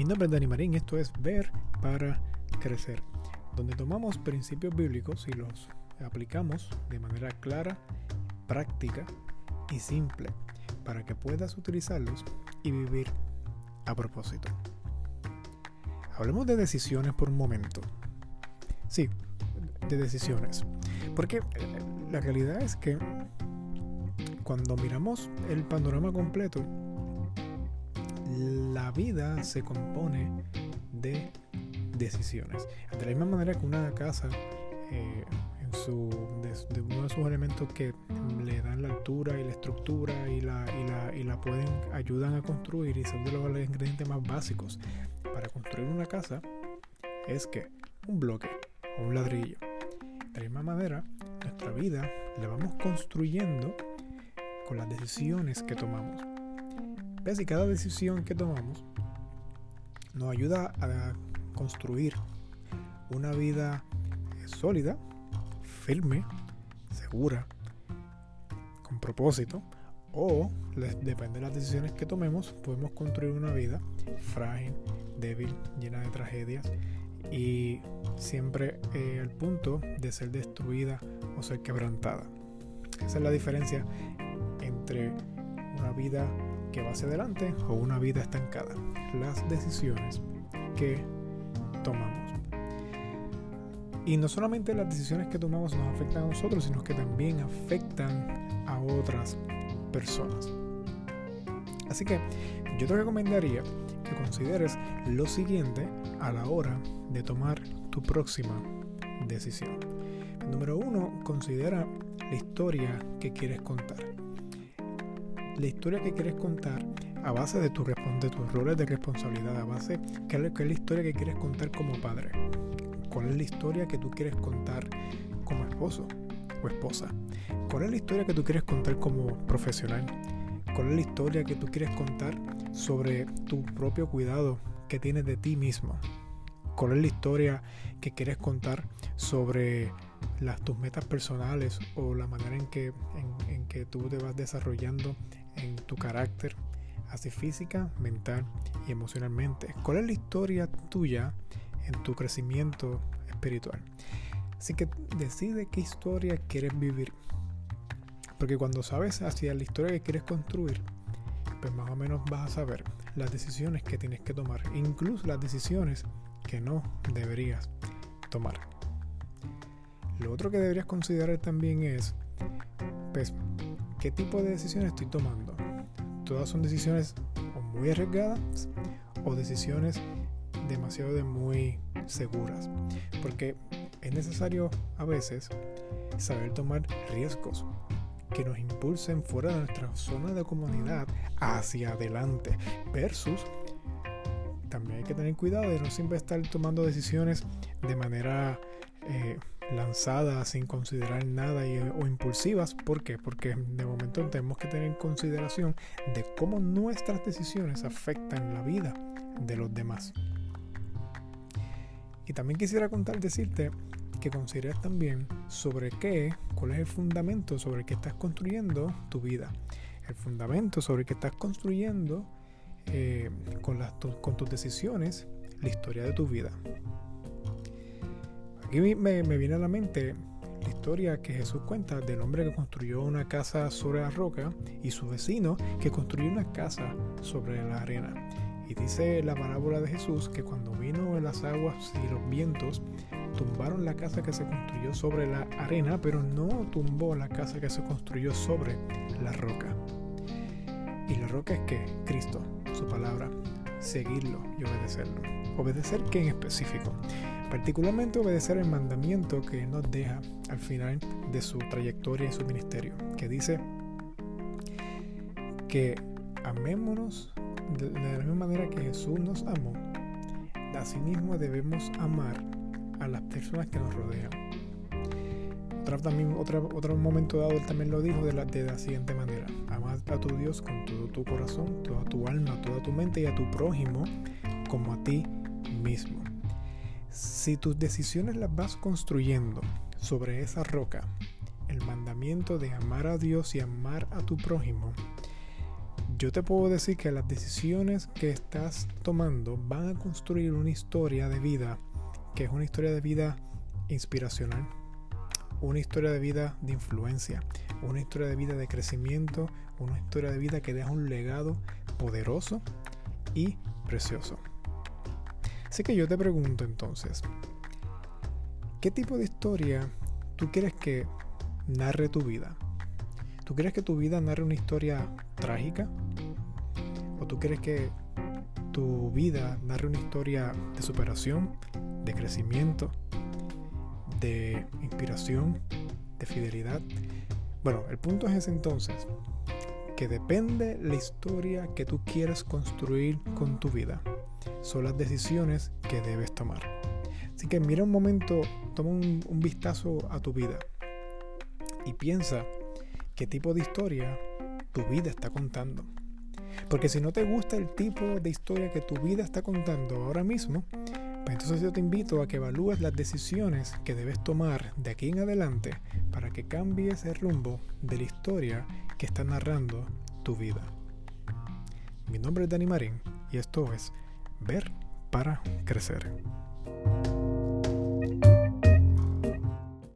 Mi nombre es Dani Marín, esto es Ver para Crecer, donde tomamos principios bíblicos y los aplicamos de manera clara, práctica y simple para que puedas utilizarlos y vivir a propósito. Hablemos de decisiones por un momento. Sí, de decisiones. Porque eh, la realidad es que cuando miramos el panorama completo, la vida se compone de decisiones. De la misma manera que una casa, eh, de, uno de sus elementos que le dan la altura y la estructura y la pueden, ayudan a construir y son de los ingredientes más básicos para construir una casa, es que un bloque o un ladrillo. De la misma manera, nuestra vida la vamos construyendo con las decisiones que tomamos. Y cada decisión que tomamos nos ayuda a construir una vida sólida, firme, segura, con propósito, o depende de las decisiones que tomemos, podemos construir una vida frágil, débil, llena de tragedias y siempre eh, al punto de ser destruida o ser quebrantada. Esa es la diferencia entre una vida que va hacia adelante o una vida estancada. Las decisiones que tomamos. Y no solamente las decisiones que tomamos nos afectan a nosotros, sino que también afectan a otras personas. Así que yo te recomendaría que consideres lo siguiente a la hora de tomar tu próxima decisión. Número uno, considera la historia que quieres contar la historia que quieres contar a base de, tu, de tus roles de responsabilidad, a base de qué es la historia que quieres contar como padre, cuál es la historia que tú quieres contar como esposo o esposa, cuál es la historia que tú quieres contar como profesional, cuál es la historia que tú quieres contar sobre tu propio cuidado que tienes de ti mismo, cuál es la historia que quieres contar sobre las, tus metas personales o la manera en que, en que tú te vas desarrollando en tu carácter, así física, mental y emocionalmente. ¿Cuál es la historia tuya en tu crecimiento espiritual? Así que decide qué historia quieres vivir. Porque cuando sabes hacia la historia que quieres construir, pues más o menos vas a saber las decisiones que tienes que tomar, incluso las decisiones que no deberías tomar. Lo otro que deberías considerar también es, pues, qué tipo de decisiones estoy tomando. Todas son decisiones muy arriesgadas o decisiones demasiado de muy seguras. Porque es necesario a veces saber tomar riesgos que nos impulsen fuera de nuestra zona de comunidad hacia adelante. Versus, también hay que tener cuidado de no siempre estar tomando decisiones de manera eh, lanzadas sin considerar nada o impulsivas. ¿Por qué? Porque de momento tenemos que tener en consideración de cómo nuestras decisiones afectan la vida de los demás. Y también quisiera contar, decirte que consideres también sobre qué, cuál es el fundamento sobre el que estás construyendo tu vida. El fundamento sobre el que estás construyendo eh, con, las, con tus decisiones la historia de tu vida. Aquí me, viene a la mente la historia que Jesús cuenta del hombre que construyó una casa sobre la roca y su vecino que construyó una casa sobre la arena. Y dice la parábola de Jesús que cuando vino las aguas y los vientos, tumbaron la casa que se construyó sobre la arena, pero no tumbó la casa que se construyó sobre la roca. Y la roca es que Cristo, su palabra, seguirlo y obedecerlo. ¿Obedecer qué en específico? particularmente obedecer el mandamiento que nos deja al final de su trayectoria y su ministerio, que dice que amémonos de, la misma manera que Jesús nos amó, asimismo debemos amar a las personas que nos rodean. Otra, también, otra, otro momento dado él también lo dijo de la, de la siguiente manera, amar a tu Dios con todo tu corazón, toda tu alma, toda tu mente y a tu prójimo como a ti mismo. Si tus decisiones las vas construyendo sobre esa roca, el mandamiento de amar a Dios y amar a tu prójimo, yo te puedo decir que las decisiones que estás tomando van a construir una historia de vida que es una historia de vida inspiracional, una historia de vida de influencia, una historia de vida de crecimiento, una historia de vida que deja un legado poderoso y precioso. Así que yo te pregunto entonces, ¿qué tipo de historia tú quieres que narre tu vida? ¿Tú quieres que tu vida narre una historia trágica? ¿O tú quieres que tu vida narre una historia de superación, de crecimiento, de inspiración, de fidelidad? Bueno, el punto es ese entonces, que depende la historia que tú quieres construir con tu vida. Son las decisiones que debes tomar. Así que mira un momento, toma un, un vistazo a tu vida y piensa qué tipo de historia tu vida está contando. Porque si no te gusta el tipo de historia que tu vida está contando ahora mismo, entonces yo te invito a que evalúes las decisiones que debes tomar de aquí en adelante para que cambies el rumbo de la historia que está narrando tu vida. Mi nombre es Dani Marín y esto es Ver para Crecer.